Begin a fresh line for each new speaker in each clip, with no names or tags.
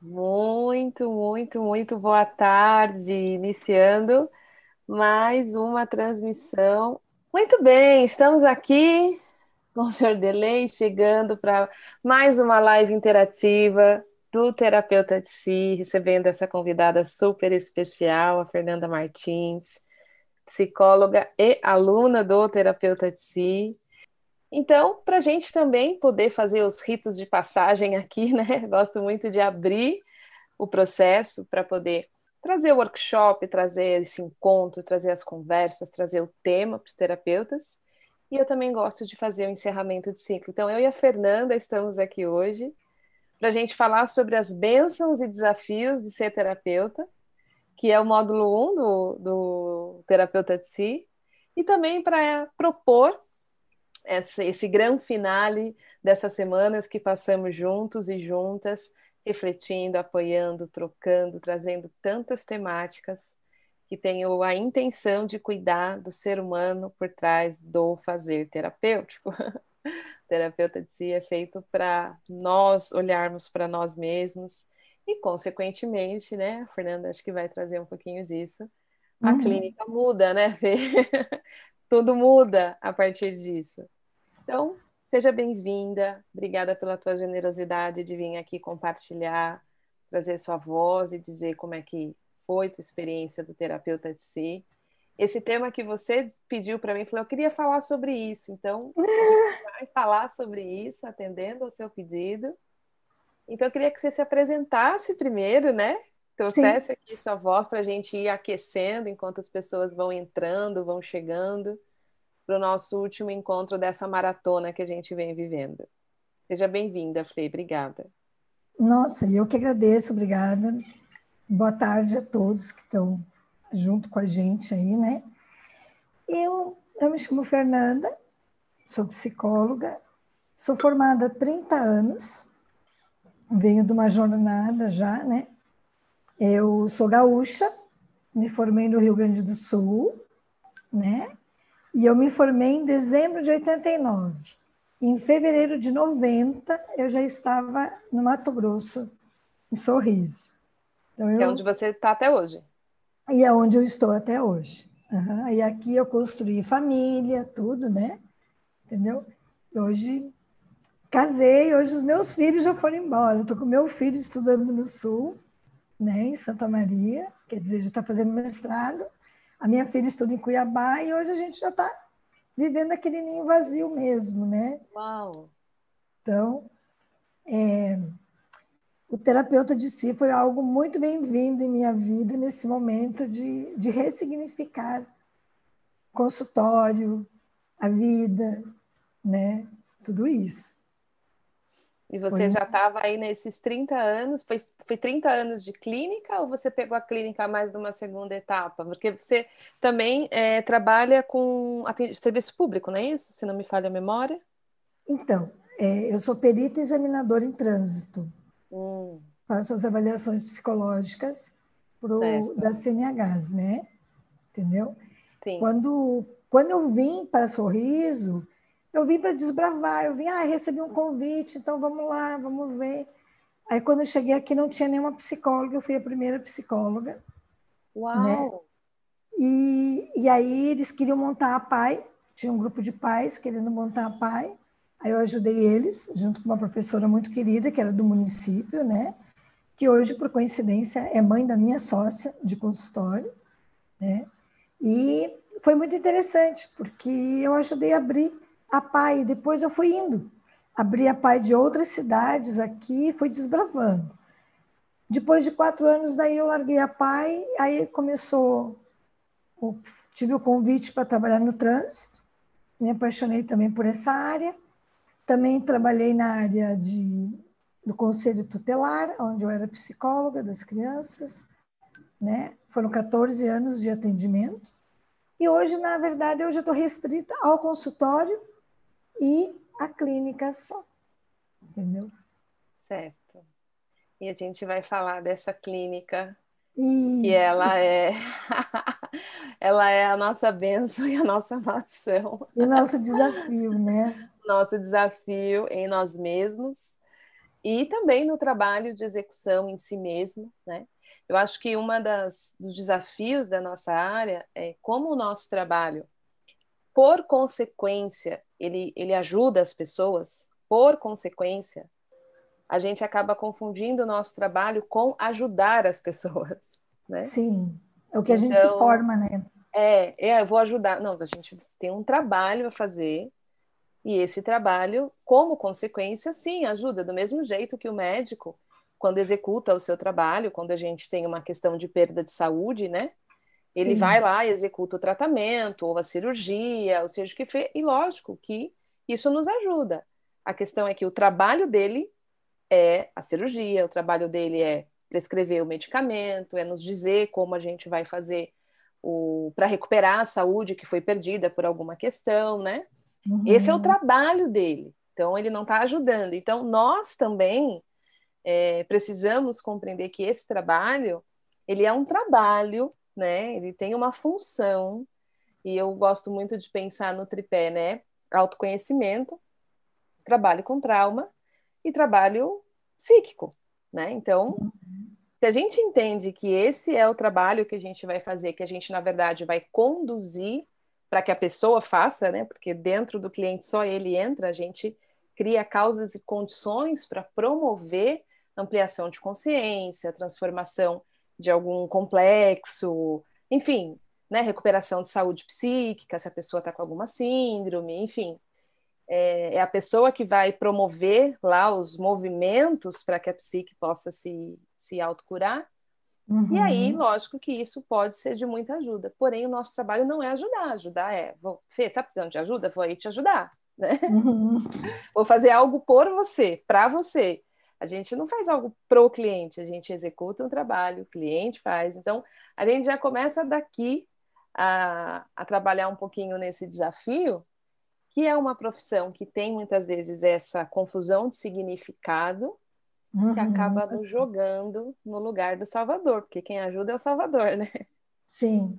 Muito, muito, muito boa tarde, iniciando mais uma transmissão. Muito bem, estamos aqui com o senhor Delay, chegando para mais uma live interativa do Terapeuta de Si, recebendo essa convidada super especial, a Fernanda Martins, psicóloga e aluna do Terapeuta de Si. Então, para a gente também poder fazer os ritos de passagem aqui, né? Gosto muito de abrir o processo para poder trazer o workshop, trazer esse encontro, trazer as conversas, trazer o tema para os terapeutas. E eu também gosto de fazer o encerramento de ciclo. Então, eu e a Fernanda estamos aqui hoje para a gente falar sobre as bênçãos e desafios de ser terapeuta, que é o módulo 1 do, do Terapeuta de Si, e também para propor esse, esse grande finale dessas semanas que passamos juntos e juntas, refletindo, apoiando, trocando, trazendo tantas temáticas que tenho a intenção de cuidar do ser humano por trás do fazer terapêutico. terapeuta de si é feito para nós olharmos para nós mesmos e, consequentemente, né, a Fernanda acho que vai trazer um pouquinho disso. A uhum. clínica muda, né, Fê? Tudo muda a partir disso. Então, seja bem-vinda. Obrigada pela tua generosidade de vir aqui compartilhar, trazer sua voz e dizer como é que foi tua experiência do terapeuta de si. Esse tema que você pediu para mim, falou, eu queria falar sobre isso. Então, a gente vai falar sobre isso, atendendo ao seu pedido. Então, eu queria que você se apresentasse primeiro, né? Trouxesse Sim. aqui sua voz para a gente ir aquecendo enquanto as pessoas vão entrando, vão chegando para o nosso último encontro dessa maratona que a gente vem vivendo. Seja bem-vinda, Fê, obrigada.
Nossa, eu que agradeço, obrigada. Boa tarde a todos que estão junto com a gente aí, né? Eu, eu me chamo Fernanda, sou psicóloga, sou formada há 30 anos, venho de uma jornada já, né? Eu sou gaúcha, me formei no Rio Grande do Sul, né? E eu me formei em dezembro de 89. Em fevereiro de 90, eu já estava no Mato Grosso, em Sorriso.
Então, eu... É onde você está até hoje.
E é onde eu estou até hoje. Uhum. E aqui eu construí família, tudo, né? Entendeu? Hoje casei, hoje os meus filhos já foram embora. Estou com meu filho estudando no Sul, né, em Santa Maria, quer dizer, já está fazendo mestrado. A minha filha estuda em Cuiabá e hoje a gente já está vivendo aquele ninho vazio mesmo, né?
Uau!
Então, é, o terapeuta de si foi algo muito bem-vindo em minha vida nesse momento de, de ressignificar consultório, a vida, né? Tudo isso.
E você foi... já estava aí nesses 30 anos, foi, foi 30 anos de clínica ou você pegou a clínica mais numa segunda etapa? Porque você também é, trabalha com serviço público, não é isso? Se não me falha a memória.
Então, é, eu sou perita examinadora em trânsito. Hum. Faço as avaliações psicológicas pro, da CNHs, né? Entendeu?
Sim.
Quando, quando eu vim para Sorriso, eu vim para desbravar, eu vim, ah, recebi um convite, então vamos lá, vamos ver. Aí quando eu cheguei aqui não tinha nenhuma psicóloga, eu fui a primeira psicóloga.
Uau!
Né? E, e aí eles queriam montar a PAI, tinha um grupo de pais querendo montar a PAI, aí eu ajudei eles, junto com uma professora muito querida, que era do município, né? Que hoje, por coincidência, é mãe da minha sócia de consultório, né? E foi muito interessante, porque eu ajudei a abrir a PAI. Depois eu fui indo, abri a PAI de outras cidades aqui, fui desbravando. Depois de quatro anos, daí eu larguei a PAI, aí começou, tive o convite para trabalhar no trânsito, me apaixonei também por essa área. Também trabalhei na área de, do conselho tutelar, onde eu era psicóloga das crianças, né? Foram 14 anos de atendimento. E hoje, na verdade, eu já estou restrita ao consultório e a clínica só. Entendeu?
Certo. E a gente vai falar dessa clínica
Isso.
que ela é ela é a nossa bênção e a nossa maldição.
E o nosso desafio, né?
Nosso desafio em nós mesmos e também no trabalho de execução em si mesmo, né? Eu acho que uma das dos desafios da nossa área é como o nosso trabalho, por consequência, ele, ele ajuda as pessoas, por consequência, a gente acaba confundindo o nosso trabalho com ajudar as pessoas, né?
Sim, é o que a gente se então, forma, né?
É, é, eu vou ajudar. Não, a gente tem um trabalho a fazer e esse trabalho, como consequência, sim, ajuda do mesmo jeito que o médico, quando executa o seu trabalho, quando a gente tem uma questão de perda de saúde, né? Ele sim. vai lá, executa o tratamento, ou a cirurgia, ou seja o que for, e lógico que isso nos ajuda. A questão é que o trabalho dele é a cirurgia, o trabalho dele é prescrever o medicamento, é nos dizer como a gente vai fazer para recuperar a saúde que foi perdida por alguma questão, né? Uhum. Esse é o trabalho dele. Então, ele não está ajudando. Então, nós também é, precisamos compreender que esse trabalho, ele é um trabalho, né? Ele tem uma função, e eu gosto muito de pensar no tripé, né? Autoconhecimento, trabalho com trauma e trabalho psíquico, né? Então, se a gente entende que esse é o trabalho que a gente vai fazer, que a gente, na verdade, vai conduzir para que a pessoa faça, né? Porque dentro do cliente só ele entra, a gente cria causas e condições para promover ampliação de consciência, transformação de algum complexo, enfim, né, recuperação de saúde psíquica, se a pessoa está com alguma síndrome, enfim é, é a pessoa que vai promover lá os movimentos para que a psique possa se, se autocurar. Uhum. E aí, uhum. lógico que isso pode ser de muita ajuda. Porém, o nosso trabalho não é ajudar. Ajudar é, vou, Fê, tá precisando de ajuda? Vou aí te ajudar. Né? Uhum. Vou fazer algo por você, para você. A gente não faz algo pro cliente, a gente executa um trabalho, o cliente faz. Então, a gente já começa daqui a, a trabalhar um pouquinho nesse desafio que é uma profissão que tem muitas vezes essa confusão de significado uhum, que acaba nos jogando no lugar do Salvador, porque quem ajuda é o Salvador, né?
Sim.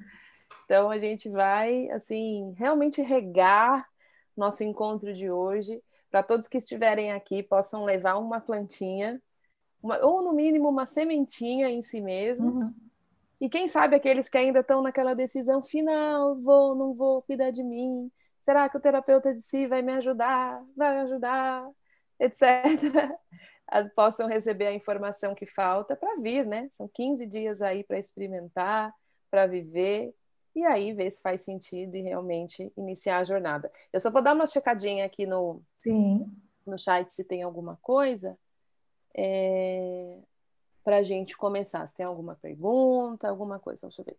Então a gente vai assim realmente regar nosso encontro de hoje para todos que estiverem aqui possam levar uma plantinha, uma, ou no mínimo uma sementinha em si mesmos. Uhum. E quem sabe aqueles que ainda estão naquela decisão final, vou, não vou cuidar de mim, será que o terapeuta de si vai me ajudar, vai ajudar, etc. Possam receber a informação que falta para vir, né? São 15 dias aí para experimentar, para viver, e aí ver se faz sentido e realmente iniciar a jornada. Eu só vou dar uma checadinha aqui no,
Sim.
no chat se tem alguma coisa. É, para a gente começar. Se tem alguma pergunta, alguma coisa, deixa eu ver.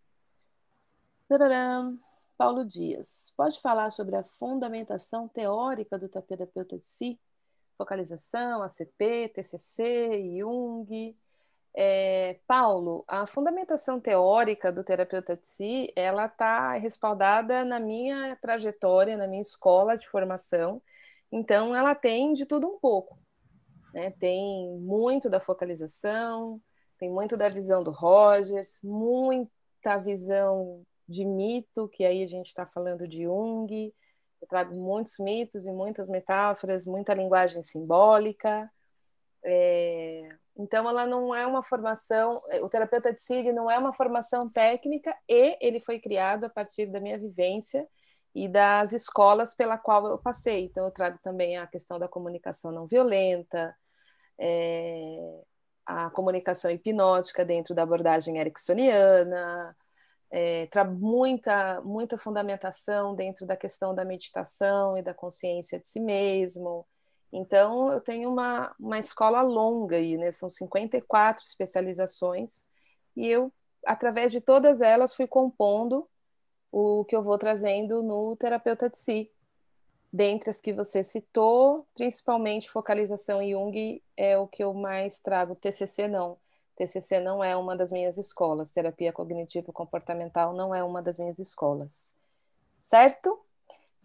Tararam. Paulo Dias, pode falar sobre a fundamentação teórica do terapeuta de si? Focalização, ACP, TCC, Jung. É, Paulo, a fundamentação teórica do terapeuta de si, ela está respaldada na minha trajetória, na minha escola de formação. Então, ela tem de tudo um pouco. Né? Tem muito da focalização, tem muito da visão do Rogers, muita visão de mito, que aí a gente está falando de Jung. Eu trago muitos mitos e muitas metáforas, muita linguagem simbólica. É... Então, ela não é uma formação, o terapeuta de si não é uma formação técnica e ele foi criado a partir da minha vivência e das escolas pela qual eu passei. Então, eu trago também a questão da comunicação não violenta, é... a comunicação hipnótica dentro da abordagem ericksoniana, é, muita, muita fundamentação dentro da questão da meditação e da consciência de si mesmo. Então, eu tenho uma, uma escola longa aí, né? São 54 especializações, e eu, através de todas elas, fui compondo o que eu vou trazendo no Terapeuta de Si. Dentre as que você citou, principalmente focalização Jung é o que eu mais trago, TCC não. TCC não é uma das minhas escolas, terapia cognitivo comportamental não é uma das minhas escolas. Certo?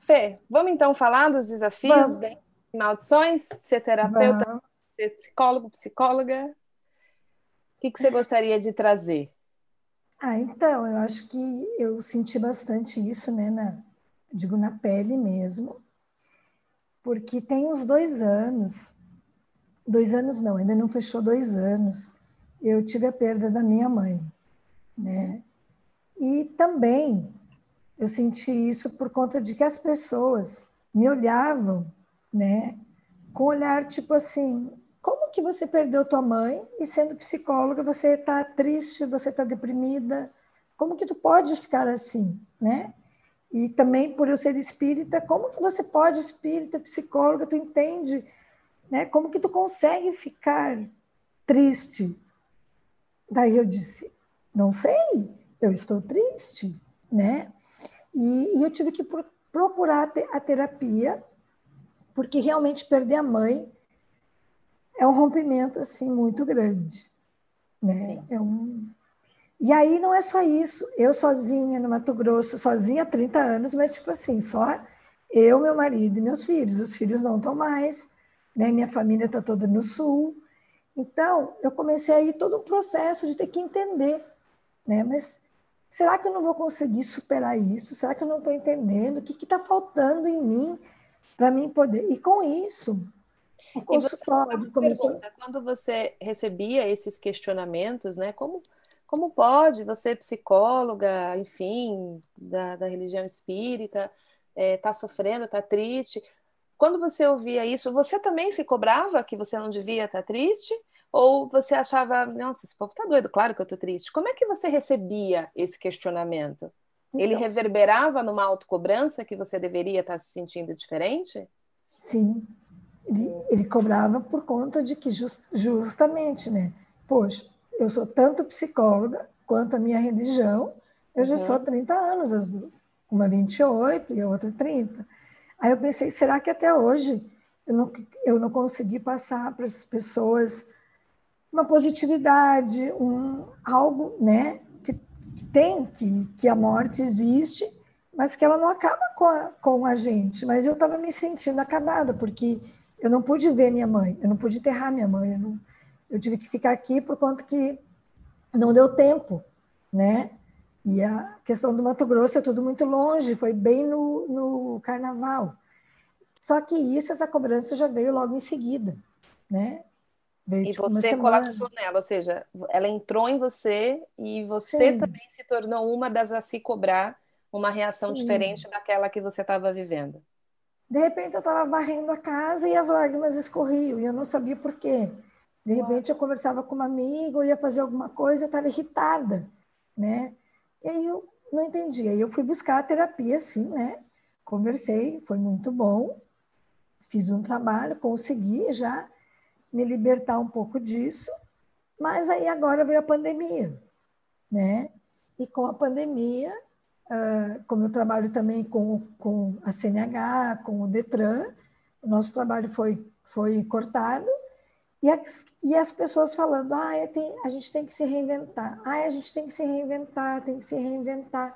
Fê, vamos então falar dos desafios, bem, maldições, ser terapeuta, vamos. ser psicólogo, psicóloga. O que, que você gostaria de trazer?
Ah, então, eu acho que eu senti bastante isso, né, na, digo, na pele mesmo, porque tem uns dois anos dois anos não, ainda não fechou dois anos, eu tive a perda da minha mãe, né? E também eu senti isso por conta de que as pessoas me olhavam, né, com olhar tipo assim, como que você perdeu tua mãe e sendo psicóloga você está triste, você está deprimida, como que tu pode ficar assim, né? E também por eu ser espírita, como que você pode, espírita, psicóloga, tu entende, né? Como que tu consegue ficar triste? Daí eu disse, não sei, eu estou triste, né? E, e eu tive que procurar a terapia, porque realmente perder a mãe é um rompimento assim muito grande, né? É um e aí não é só isso, eu sozinha no Mato Grosso, sozinha há 30 anos, mas tipo assim, só eu, meu marido e meus filhos. Os filhos não estão mais, né? Minha família está toda no sul. Então, eu comecei aí todo um processo de ter que entender, né? Mas será que eu não vou conseguir superar isso? Será que eu não estou entendendo? O que está faltando em mim para mim poder? E com isso, o consultório
começou. Pergunta, quando você recebia esses questionamentos, né? Como como pode você, psicóloga, enfim, da, da religião espírita, está é, tá sofrendo, está triste? Quando você ouvia isso, você também se cobrava que você não devia estar tá triste? Ou você achava, nossa, esse povo está doido, claro que eu estou triste. Como é que você recebia esse questionamento? Ele então, reverberava numa autocobrança que você deveria estar se sentindo diferente?
Sim, ele, ele cobrava por conta de que just, justamente, né? Poxa, eu sou tanto psicóloga quanto a minha religião. Eu já uhum. sou há 30 anos as duas. Uma 28 e a outra 30. Aí eu pensei, será que até hoje eu não, eu não consegui passar para as pessoas uma positividade, um, algo né, tem, que, que a morte existe, mas que ela não acaba com a, com a gente. Mas eu estava me sentindo acabada, porque eu não pude ver minha mãe, eu não pude enterrar minha mãe, eu não, eu tive que ficar aqui por conta que não deu tempo, né? E a questão do Mato Grosso é tudo muito longe, foi bem no, no carnaval. Só que isso, essa cobrança já veio logo em seguida, né?
Veio, e tipo, você colapsou nela, ou seja, ela entrou em você e você Sim. também se tornou uma das a se cobrar uma reação Sim. diferente daquela que você estava vivendo.
De repente eu estava varrendo a casa e as lágrimas escorriam e eu não sabia por quê. De repente eu conversava com uma amiga, eu ia fazer alguma coisa, eu estava irritada, né? E aí eu não entendia. Aí eu fui buscar a terapia, sim, né? Conversei, foi muito bom. Fiz um trabalho, consegui já me libertar um pouco disso. Mas aí agora veio a pandemia, né? E com a pandemia, como eu trabalho também com, com a CNH, com o Detran, o nosso trabalho foi, foi cortado e as, e as pessoas falando, ah, tem, a gente tem que se reinventar, ah, a gente tem que se reinventar, tem que se reinventar.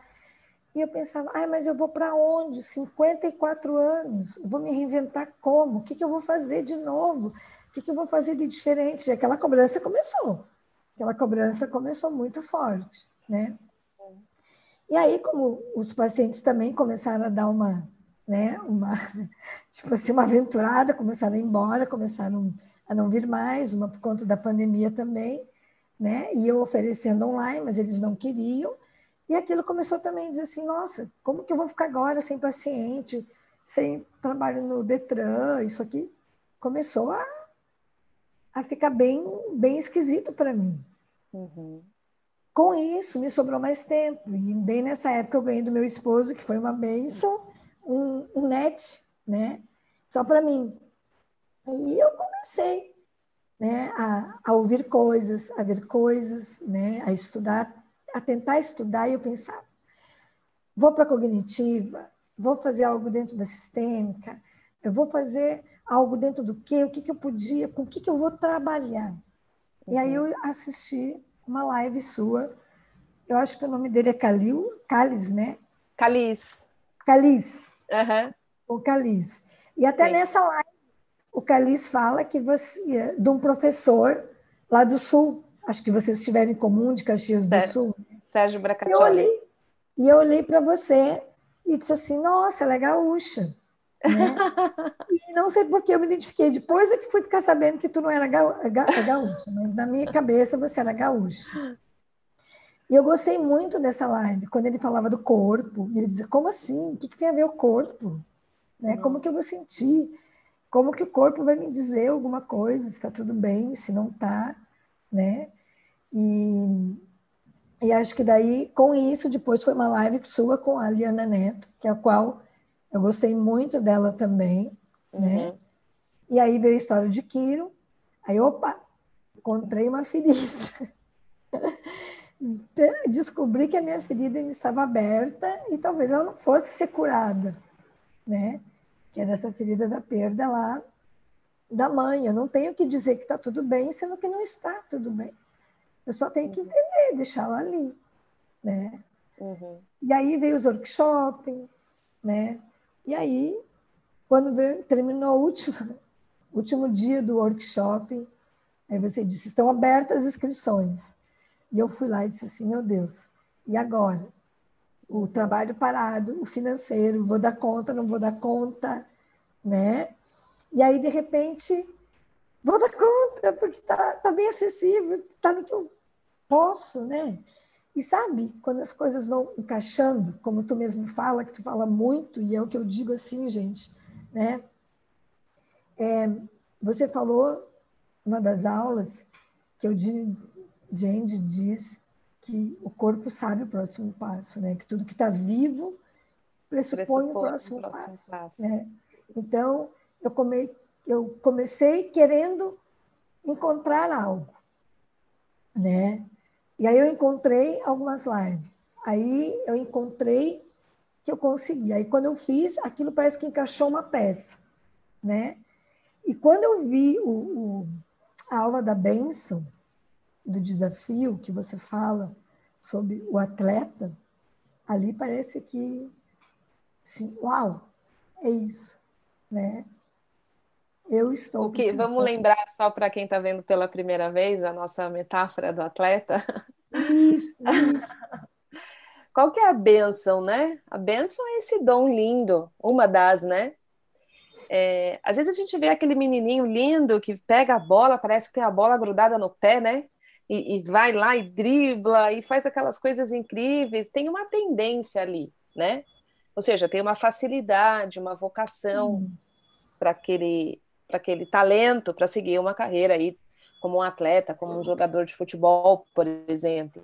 E eu pensava, ah, mas eu vou para onde? 54 anos, vou me reinventar como? O que, que eu vou fazer de novo? Que, que eu vou fazer de diferente? E aquela cobrança começou, aquela cobrança começou muito forte, né? E aí, como os pacientes também começaram a dar uma, né, uma, tipo assim, uma aventurada, começaram a ir embora, começaram a não vir mais, uma por conta da pandemia também, né? E eu oferecendo online, mas eles não queriam. E aquilo começou também a dizer assim: nossa, como que eu vou ficar agora sem paciente, sem trabalho no Detran? Isso aqui começou a, a ficar bem, bem esquisito para mim. Uhum. Com isso, me sobrou mais tempo. E bem nessa época eu ganhei do meu esposo, que foi uma benção, um, um net, né? Só para mim. E eu comecei né, a, a, ouvir coisas, a ver coisas, né, a estudar, a tentar estudar, e eu pensava, vou para a cognitiva, vou fazer algo dentro da sistêmica, eu vou fazer algo dentro do quê, o que, que eu podia, com o que, que eu vou trabalhar. Uhum. E aí eu assisti uma live sua, eu acho que o nome dele é Calil, Calis, né?
Calis.
Calis.
Uhum.
O Calis. E até Sim. nessa live o Calis fala que você, de um professor lá do Sul, acho que vocês tiveram em comum, de Caxias do
Sérgio,
Sul.
Sérgio Bracatioli.
Eu olhei, e eu olhei para você e disse assim, nossa, ela é gaúcha. Né? E não sei por que eu me identifiquei. Depois é que fui ficar sabendo que tu não era gaúcha, mas na minha cabeça você era gaúcha. E eu gostei muito dessa live, quando ele falava do corpo. E ele dizia, como assim? O que, que tem a ver o corpo? Né? Como que eu vou sentir? Como que o corpo vai me dizer alguma coisa? Se está tudo bem, se não está, né? E, e acho que daí, com isso, depois foi uma live sua com a Liana Neto, que é a qual eu gostei muito dela também, né? Uhum. E aí veio a história de Kiro. Aí, opa, encontrei uma ferida. Descobri que a minha ferida estava aberta e talvez ela não fosse ser curada, né? Que é dessa ferida da perda lá da mãe. Eu não tenho que dizer que está tudo bem, sendo que não está tudo bem. Eu só tenho que entender, deixá-la ali, né? Uhum. E aí veio os workshops, né? E aí, quando veio, terminou o último, último dia do workshop, aí você disse, estão abertas as inscrições. E eu fui lá e disse assim, meu Deus, e agora? O trabalho parado, o financeiro, vou dar conta, não vou dar conta, né? E aí, de repente, vou dar conta, porque está tá bem acessível, está no que eu posso, né? E sabe, quando as coisas vão encaixando, como tu mesmo fala, que tu fala muito, e é o que eu digo assim, gente, né? É, você falou uma das aulas que o Jane diz que o corpo sabe o próximo passo, né? Que tudo que está vivo pressupõe, pressupõe, o próximo, próximo passo. passo. Né? Então, eu, come, eu comecei querendo encontrar algo, né? E aí eu encontrei algumas lives. Aí eu encontrei que eu consegui. Aí quando eu fiz, aquilo parece que encaixou uma peça, né? E quando eu vi o, o, a aula da bênção, do desafio que você fala sobre o atleta, ali parece que, assim, uau, é isso, né? Eu estou.
O que, vamos lembrar só para quem está vendo pela primeira vez a nossa metáfora do atleta.
Isso, isso.
Qual que é a benção, né? A benção é esse dom lindo, uma das, né? É, às vezes a gente vê aquele menininho lindo que pega a bola, parece que tem a bola grudada no pé, né? E, e vai lá e dribla e faz aquelas coisas incríveis. Tem uma tendência ali, né? Ou seja, tem uma facilidade, uma vocação para aquele para aquele talento para seguir uma carreira aí como um atleta, como um jogador de futebol, por exemplo.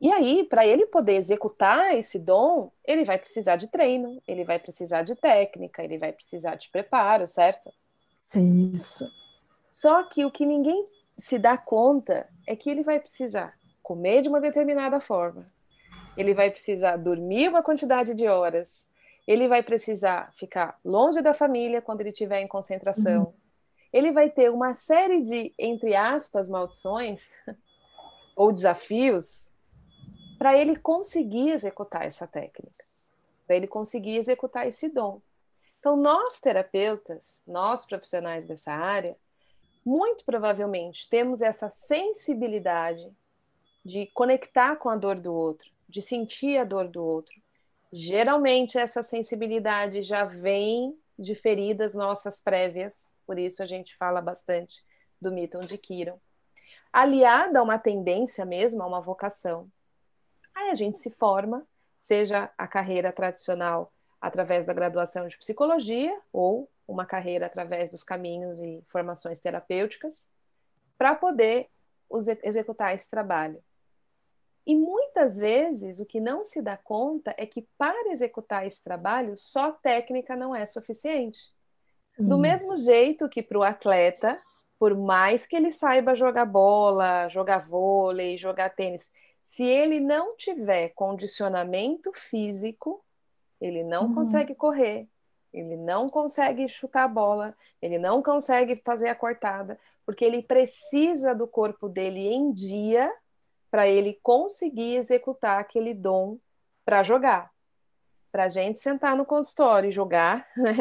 E aí, para ele poder executar esse dom, ele vai precisar de treino, ele vai precisar de técnica, ele vai precisar de preparo, certo?
Isso.
Só que o que ninguém se dá conta é que ele vai precisar comer de uma determinada forma, ele vai precisar dormir uma quantidade de horas, ele vai precisar ficar longe da família quando ele estiver em concentração. Uhum. Ele vai ter uma série de, entre aspas, maldições ou desafios para ele conseguir executar essa técnica, para ele conseguir executar esse dom. Então, nós terapeutas, nós profissionais dessa área, muito provavelmente temos essa sensibilidade de conectar com a dor do outro, de sentir a dor do outro, Geralmente essa sensibilidade já vem de feridas nossas prévias, por isso a gente fala bastante do Milton de Kiron. Aliada a uma tendência mesmo, a uma vocação. Aí a gente se forma, seja a carreira tradicional através da graduação de psicologia ou uma carreira através dos caminhos e formações terapêuticas, para poder executar esse trabalho. E muitas vezes o que não se dá conta é que para executar esse trabalho, só técnica não é suficiente. Do mesmo jeito que para o atleta, por mais que ele saiba jogar bola, jogar vôlei, jogar tênis, se ele não tiver condicionamento físico, ele não uhum. consegue correr, ele não consegue chutar a bola, ele não consegue fazer a cortada, porque ele precisa do corpo dele em dia para ele conseguir executar aquele dom para jogar. Para a gente sentar no consultório e jogar, né?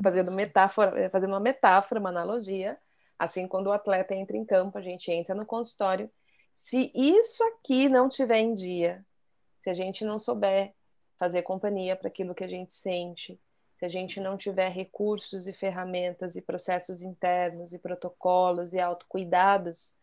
fazendo, metáfora, fazendo uma metáfora, uma analogia, assim quando o atleta entra em campo, a gente entra no consultório. Se isso aqui não tiver em dia, se a gente não souber fazer companhia para aquilo que a gente sente, se a gente não tiver recursos e ferramentas e processos internos e protocolos e autocuidados,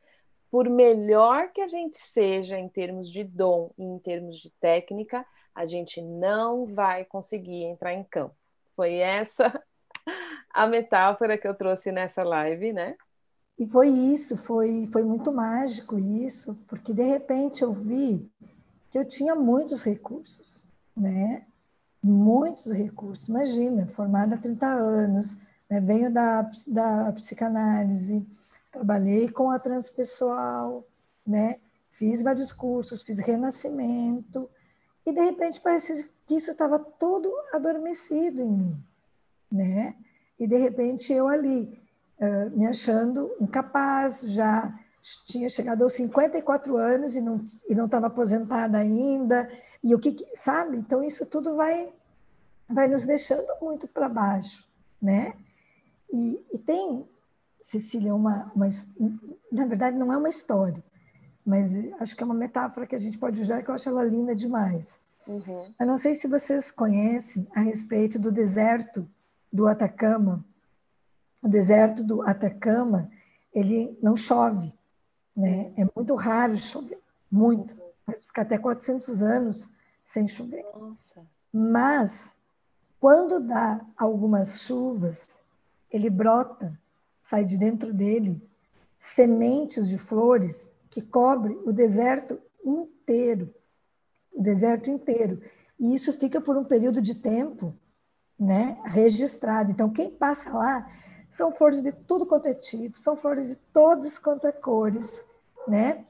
por melhor que a gente seja em termos de dom e em termos de técnica, a gente não vai conseguir entrar em campo. Foi essa a metáfora que eu trouxe nessa live, né?
E foi isso, foi, foi muito mágico isso, porque de repente eu vi que eu tinha muitos recursos, né? Muitos recursos. Imagina, formada há 30 anos, né? venho da, da psicanálise, trabalhei com a transpessoal, né? Fiz vários cursos, fiz renascimento, e de repente parecia que isso estava todo adormecido em mim, né? E de repente eu ali, uh, me achando incapaz, já tinha chegado aos 54 anos e não e não estava aposentada ainda, e o que, sabe? Então isso tudo vai vai nos deixando muito para baixo, né? E, e tem Cecília uma, uma na verdade não é uma história, mas acho que é uma metáfora que a gente pode usar que eu acho ela linda demais. Uhum. Eu não sei se vocês conhecem a respeito do deserto do Atacama. O deserto do Atacama, ele não chove, né? É muito raro chover, muito. Pode ficar até 400 anos sem chover. Nossa. Mas quando dá algumas chuvas, ele brota, sai de dentro dele sementes de flores que cobre o deserto inteiro, o deserto inteiro. E isso fica por um período de tempo, né, registrado. Então quem passa lá são flores de tudo quanto é tipo, são flores de todas quanto é cores, né?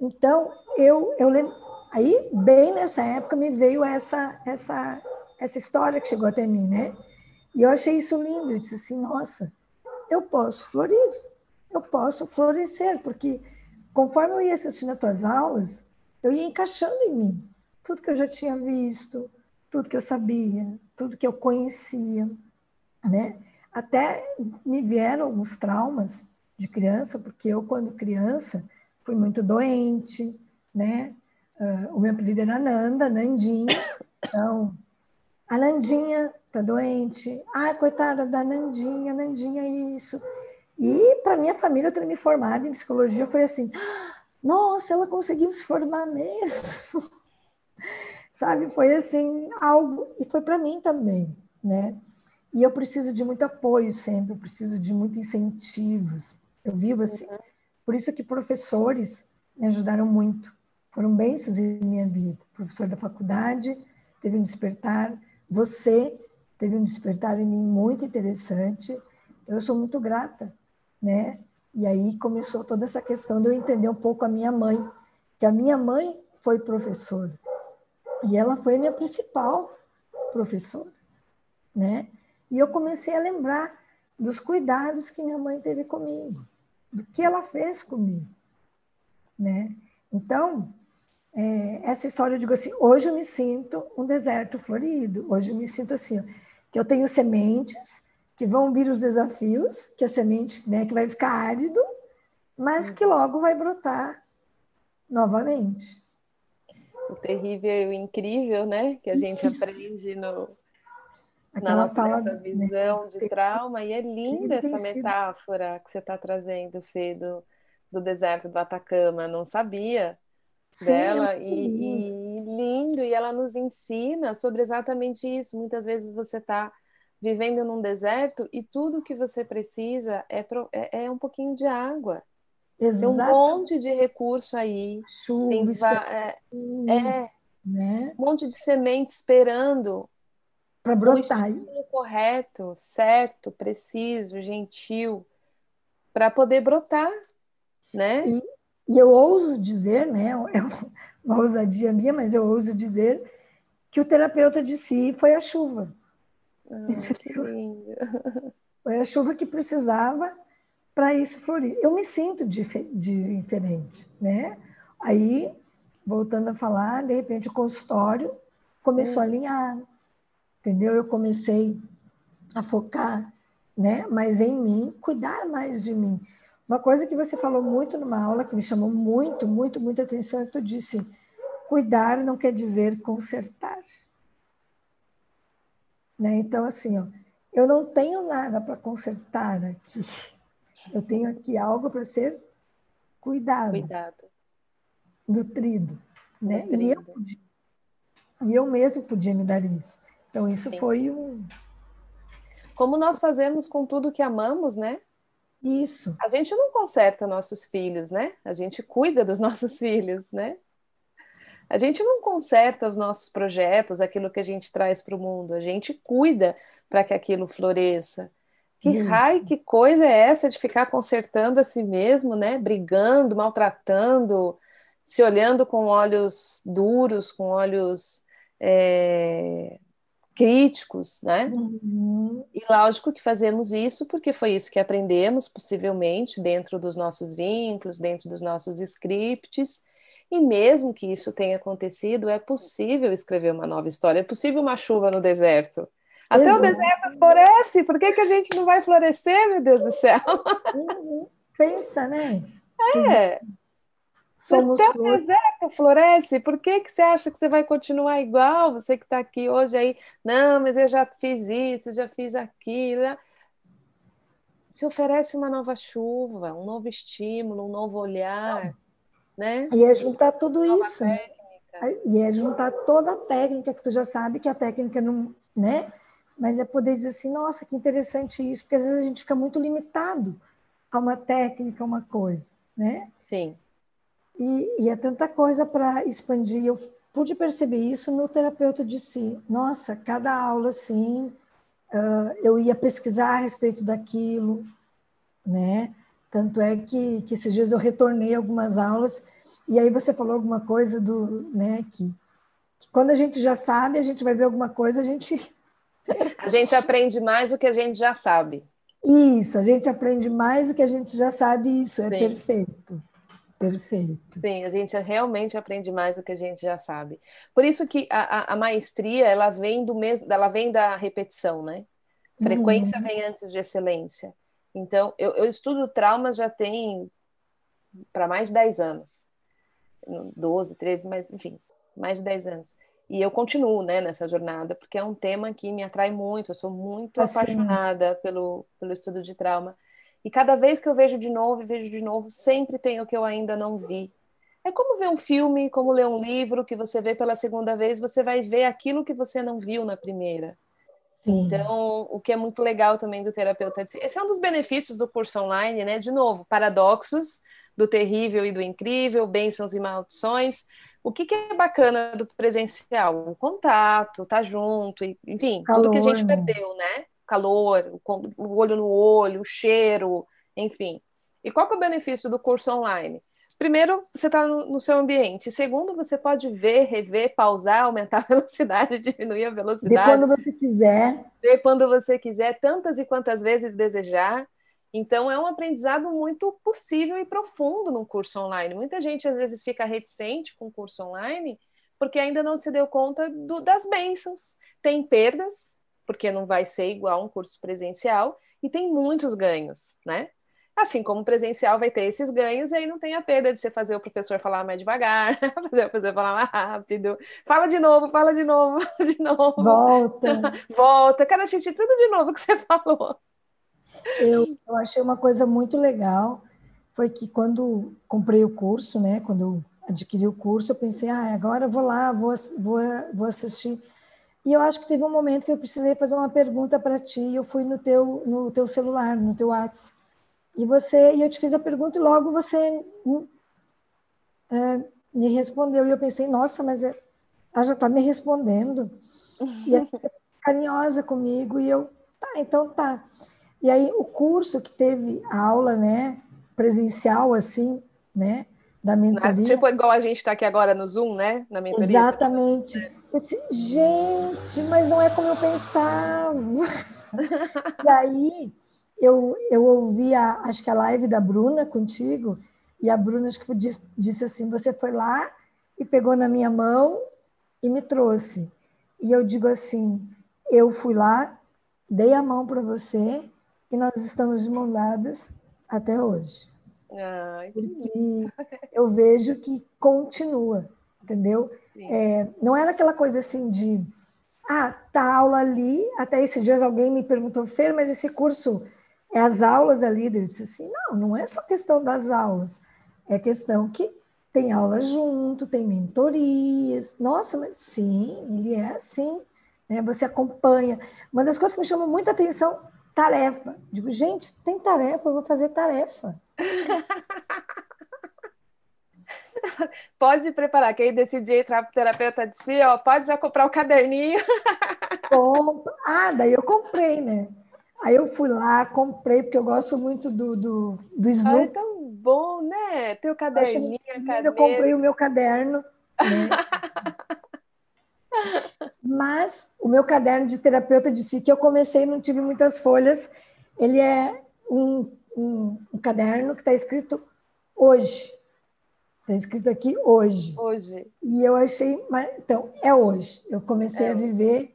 Então eu eu lembro, aí bem nessa época me veio essa essa essa história que chegou até mim, né? E eu achei isso lindo. Eu disse assim, nossa, eu posso florir, eu posso florescer, porque conforme eu ia assistindo as tuas aulas, eu ia encaixando em mim tudo que eu já tinha visto, tudo que eu sabia, tudo que eu conhecia, né? Até me vieram alguns traumas de criança, porque eu, quando criança, fui muito doente, né? Uh, o meu apelido era Nanda, Nandinha. Então, a Nandinha tá doente. Ai, coitada da Nandinha, Nandinha isso. E para minha família, eu ter me formado em psicologia foi assim: nossa, ela conseguiu se formar mesmo. Sabe? Foi assim, algo. E foi para mim também, né? E eu preciso de muito apoio sempre, eu preciso de muitos incentivos. Eu vivo assim. Uhum. Por isso que professores me ajudaram muito. Foram bênçãos em minha vida. Professor da faculdade teve um despertar. Você teve um despertar em mim muito interessante. Eu sou muito grata né? E aí começou toda essa questão de eu entender um pouco a minha mãe, que a minha mãe foi professora. E ela foi minha principal professora, né? E eu comecei a lembrar dos cuidados que minha mãe teve comigo, do que ela fez comigo, né? Então, é, essa história eu digo assim, hoje eu me sinto um deserto florido, hoje eu me sinto assim, que eu tenho sementes que vão vir os desafios, que a semente, né, que vai ficar árido, mas que logo vai brotar novamente.
O terrível e o incrível, né, que a gente Isso. aprende no Aquela na nossa fala, visão né? de trauma, e é linda essa metáfora que você está trazendo, Fê, do, do deserto do Atacama. Não sabia Sim, dela, e, e lindo, e ela nos ensina sobre exatamente isso. Muitas vezes você está vivendo num deserto e tudo que você precisa é, pro, é, é, um pouquinho de água. Exato. Tem um monte de recurso aí.
Chuva,
tem é, é, né? um monte de semente esperando
para brotar.
O correto, certo, preciso, gentil, para poder brotar, né?
E, e eu ouso dizer, né? É uma ousadia minha, mas eu ouso dizer que o terapeuta de si foi a chuva. Foi a chuva que precisava para isso florir. Eu me sinto diferente, né? Aí, voltando a falar, de repente o consultório começou a alinhar, entendeu? Eu comecei a focar, né? Mas em mim, cuidar mais de mim. Uma coisa que você falou muito numa aula que me chamou muito, muito, muita atenção é que tu disse: cuidar não quer dizer consertar. Né? Então, assim, ó, eu não tenho nada para consertar aqui. Eu tenho aqui algo para ser cuidado,
cuidado,
nutrido. Né? E, eu podia, e eu mesmo podia me dar isso. Então, isso Sim. foi um.
Como nós fazemos com tudo que amamos, né?
Isso.
A gente não conserta nossos filhos, né? A gente cuida dos nossos filhos, né? A gente não conserta os nossos projetos, aquilo que a gente traz para o mundo. A gente cuida para que aquilo floresça. Que Isso. raio, que coisa é essa de ficar consertando a si mesmo, né? Brigando, maltratando, se olhando com olhos duros, com olhos é, críticos, né? Uhum. E lógico que fazemos isso porque foi isso que aprendemos, possivelmente, dentro dos nossos vínculos, dentro dos nossos scripts. E mesmo que isso tenha acontecido, é possível escrever uma nova história, é possível uma chuva no deserto. Até Exato. o deserto floresce, por que, que a gente não vai florescer, meu Deus do céu?
Uhum. Pensa, né?
É. Somos Até o deserto floresce, por que, que você acha que você vai continuar igual? Você que está aqui hoje aí, não, mas eu já fiz isso, já fiz aquilo. Se oferece uma nova chuva, um novo estímulo, um novo olhar, né?
E é juntar tudo isso. Técnica. E é juntar toda a técnica, que tu já sabe que a técnica não, né? Mas é poder dizer assim, nossa, que interessante isso, porque às vezes a gente fica muito limitado a uma técnica, a uma coisa, né?
Sim.
E, e é tanta coisa para expandir. Eu pude perceber isso no terapeuta de si. Nossa, cada aula, assim, uh, eu ia pesquisar a respeito daquilo, né? Tanto é que, que esses dias eu retornei algumas aulas e aí você falou alguma coisa do, né, que, que quando a gente já sabe, a gente vai ver alguma coisa, a gente
a gente aprende mais do que a gente já sabe.
Isso, a gente aprende mais do que a gente já sabe, isso é Sim. perfeito. Perfeito.
Sim, a gente realmente aprende mais do que a gente já sabe. Por isso que a, a, a maestria ela vem do mesmo, ela vem da repetição, né? Frequência uhum. vem antes de excelência. Então, eu, eu estudo trauma já tem para mais de 10 anos. 12, 13, mas enfim, mais de 10 anos. E eu continuo né, nessa jornada, porque é um tema que me atrai muito, eu sou muito assim. apaixonada pelo, pelo estudo de trauma. E cada vez que eu vejo de novo e vejo de novo, sempre tem o que eu ainda não vi. É como ver um filme, como ler um livro que você vê pela segunda vez, você vai ver aquilo que você não viu na primeira. Sim. Então, o que é muito legal também do terapeuta, esse é um dos benefícios do curso online, né? De novo, paradoxos do terrível e do incrível, bênçãos e maldições. O que, que é bacana do presencial? O contato, tá junto, enfim, Calor, tudo que a gente perdeu, né? Calor, o olho no olho, o cheiro, enfim. E qual que é o benefício do curso online? Primeiro, você está no, no, seu ambiente. Segundo, você pode ver, rever, pausar, aumentar a velocidade, diminuir a velocidade.
De quando você quiser.
Ver quando você quiser, tantas e quantas vezes desejar. Então, é um aprendizado muito possível e profundo no curso online. Muita gente, às vezes, fica reticente com o curso online porque ainda não se deu conta do, das bênçãos. Tem perdas, porque não vai ser igual um curso presencial, e tem muitos ganhos, né? Assim como presencial vai ter esses ganhos, e aí não tem a perda de você fazer o professor falar mais devagar, fazer o professor falar mais rápido. Fala de novo, fala de novo, fala de novo.
Volta.
Volta. Quero assistir tudo de novo que você falou.
Eu, eu achei uma coisa muito legal, foi que quando comprei o curso, né, quando eu adquiri o curso, eu pensei, ah, agora eu vou lá, vou, vou, vou assistir e eu acho que teve um momento que eu precisei fazer uma pergunta para ti. Eu fui no teu, no teu celular, no teu WhatsApp. E você, e eu te fiz a pergunta e logo você é, me respondeu. E eu pensei, nossa, mas é, ela já está me respondendo. E você carinhosa comigo. E eu, tá, então tá. E aí o curso que teve a aula, né, presencial, assim, né, da mentoria.
Tipo igual a gente está aqui agora no Zoom, né, na mentoria.
Exatamente. Eu disse, gente, mas não é como eu pensava. e aí eu, eu ouvi, a, acho que a live da Bruna contigo, e a Bruna acho que disse, disse assim: você foi lá e pegou na minha mão e me trouxe. E eu digo assim: eu fui lá, dei a mão para você e nós estamos de mão dadas até hoje.
Ai,
e eu vejo que continua, entendeu? É, não era aquela coisa assim de ah, tá aula ali. Até esses dias alguém me perguntou, Fer, mas esse curso é as aulas ali? Eu disse assim, não, não é só questão das aulas, é questão que tem aula junto, tem mentorias. Nossa, mas sim, ele é assim, né? Você acompanha. Uma das coisas que me chamou muita atenção, tarefa. Digo, gente, tem tarefa, eu vou fazer tarefa.
pode preparar. Quem decidir entrar para terapeuta de si, ó, pode já comprar o caderninho.
Ah, daí eu comprei, né? Aí eu fui lá, comprei, porque eu gosto muito do, do, do Snoop. Ah,
é tão bom, né? Ter o caderninho,
eu, eu comprei o meu caderno. Né? Mas o meu caderno de terapeuta de si, que eu comecei, não tive muitas folhas, ele é um, um, um caderno que está escrito hoje. Está escrito aqui hoje.
Hoje.
E eu achei. Então, é hoje. Eu comecei é. a viver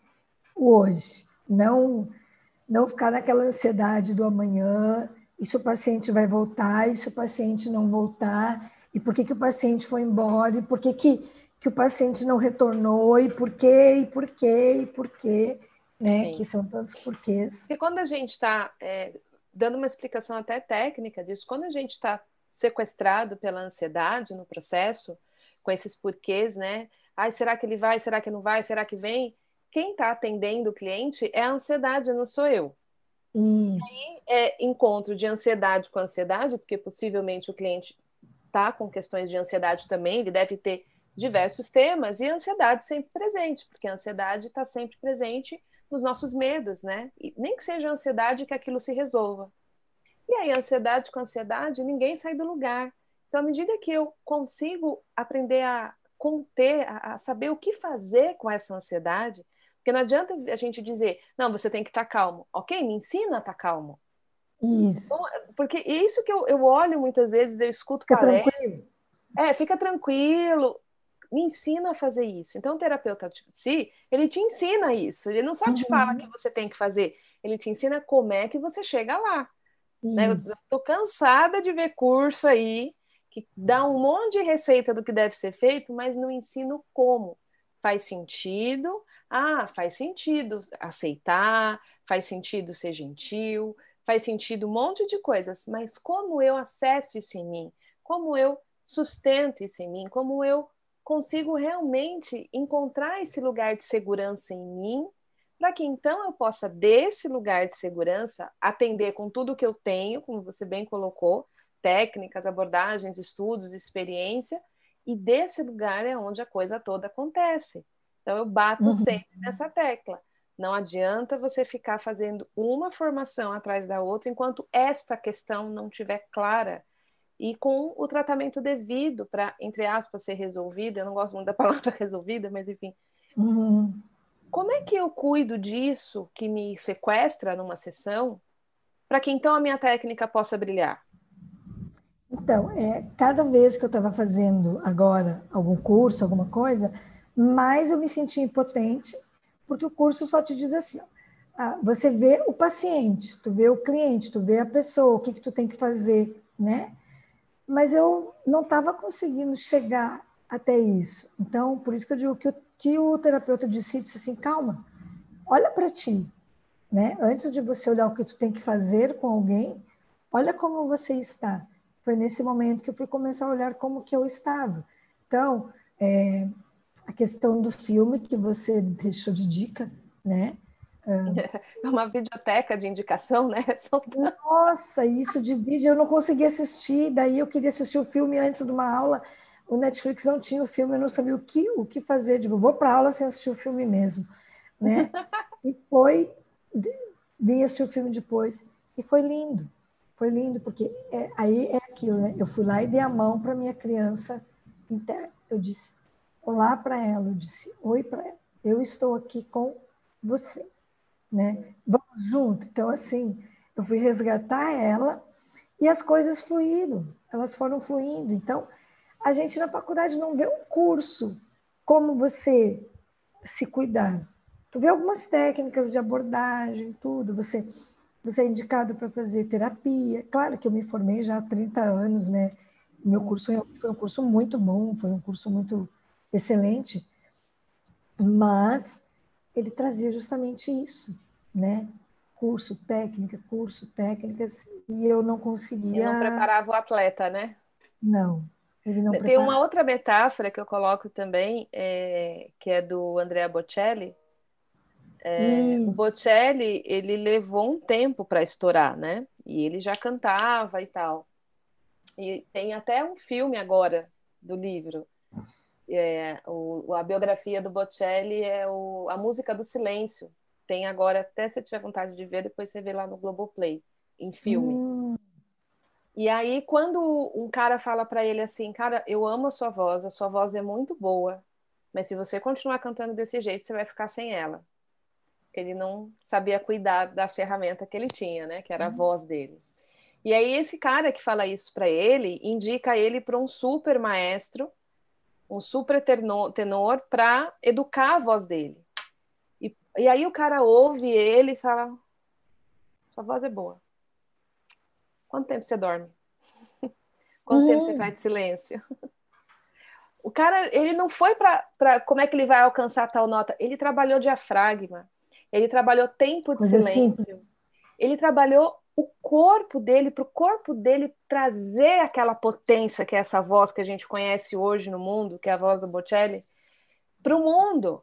o hoje. Não, não ficar naquela ansiedade do amanhã. E se o paciente vai voltar, e se o paciente não voltar, e por que, que o paciente foi embora, e por que, que, que o paciente não retornou, e por quê, e por quê, e por quê, né? Sim. Que são tantos porquês.
E quando a gente está é, dando uma explicação até técnica disso, quando a gente está sequestrado pela ansiedade no processo, com esses porquês, né? Ai, será que ele vai? Será que não vai? Será que vem? Quem está atendendo o cliente é a ansiedade, não sou eu.
Hum.
Aí é encontro de ansiedade com ansiedade, porque possivelmente o cliente está com questões de ansiedade também, ele deve ter diversos temas, e a ansiedade sempre presente, porque a ansiedade está sempre presente nos nossos medos, né? E nem que seja a ansiedade que aquilo se resolva. E aí, ansiedade com ansiedade, ninguém sai do lugar. Então, à medida que eu consigo aprender a conter, a, saber o que fazer com essa ansiedade, porque não adianta a gente dizer, não, você tem que estar calmo. Ok, me ensina a estar calmo.
Isso.
Então, porque isso que eu, eu olho muitas vezes, eu escuto
fica palestra. Tranquilo.
É, fica tranquilo. Me ensina a fazer isso. Então, o terapeuta de si, ele te ensina isso. Ele não só te uhum. fala que você tem que fazer, ele te ensina como é que você chega lá. Né? Eu estou cansada de ver curso aí que dá um monte de receita do que deve ser feito, mas não ensino como. Faz sentido? Ah, faz sentido aceitar, faz sentido ser gentil, faz sentido um monte de coisas, mas como eu acesso isso em mim? Como eu sustento isso em mim? Como eu consigo realmente encontrar esse lugar de segurança em mim para que então eu possa, desse lugar de segurança, atender com tudo que eu tenho, como você bem colocou, técnicas, abordagens, estudos, experiência, e desse lugar é onde a coisa toda acontece. Então eu bato uhum. sempre nessa tecla. Não adianta você ficar fazendo uma formação atrás da outra enquanto esta questão não estiver clara e com o tratamento devido para, entre aspas, ser resolvida. Eu não gosto muito da palavra resolvida, mas enfim.
Uhum
como é que eu cuido disso que me sequestra numa sessão para que então a minha técnica possa brilhar?
Então, é, cada vez que eu estava fazendo agora algum curso, alguma coisa, mais eu me sentia impotente, porque o curso só te diz assim, ah, você vê o paciente, tu vê o cliente, tu vê a pessoa, o que, que tu tem que fazer, né? Mas eu não estava conseguindo chegar até isso. Então, por isso que eu digo que o que o terapeuta disse, disse assim, calma, olha para ti, né? Antes de você olhar o que tu tem que fazer com alguém, olha como você está. Foi nesse momento que eu fui começar a olhar como que eu estava. Então, é, a questão do filme que você deixou de dica, né?
É uma videoteca de indicação, né?
Nossa, isso de vídeo eu não conseguia assistir, daí eu queria assistir o filme antes de uma aula, o Netflix não tinha o filme, eu não sabia o que, o que fazer. Digo, vou para aula sem assistir o filme mesmo. Né? e foi, vim assistir o filme depois, e foi lindo. Foi lindo, porque é, aí é aquilo, né? Eu fui lá e dei a mão para minha criança interna. Eu disse olá para ela, eu disse oi para ela. Eu estou aqui com você, né? Vamos junto. Então, assim, eu fui resgatar ela e as coisas fluíram, elas foram fluindo. Então, a gente na faculdade não vê um curso como você se cuidar. Tu vê algumas técnicas de abordagem, tudo. Você, você é indicado para fazer terapia. Claro que eu me formei já há 30 anos, né? Meu curso foi um curso muito bom, foi um curso muito excelente. Mas ele trazia justamente isso, né? Curso, técnica, curso, técnicas, e eu não conseguia.
Ele não preparava o atleta, né?
Não, ele não
Tem
preparava.
uma outra metáfora que eu coloco também, é, que é do Andrea Bocelli. É, o Bocelli, ele levou um tempo para estourar, né? E ele já cantava e tal. E tem até um filme agora do livro. É, o, a biografia do Bocelli é o, a música do silêncio. Tem agora, até se tiver vontade de ver, depois você vê lá no Globoplay, em filme. Hum. E aí, quando um cara fala para ele assim, cara, eu amo a sua voz, a sua voz é muito boa, mas se você continuar cantando desse jeito, você vai ficar sem ela. Ele não sabia cuidar da ferramenta que ele tinha, né? Que era a voz dele. E aí esse cara que fala isso para ele indica ele para um super maestro, um super tenor para educar a voz dele. E, e aí o cara ouve ele e fala: sua voz é boa. Quanto tempo você dorme? Quanto tempo você hum. faz de silêncio? O cara, ele não foi para como é que ele vai alcançar tal nota. Ele trabalhou diafragma. Ele trabalhou tempo de Coisa silêncio. Simples. Ele trabalhou corpo dele, para o corpo dele trazer aquela potência que é essa voz que a gente conhece hoje no mundo, que é a voz do Bocelli, para o mundo.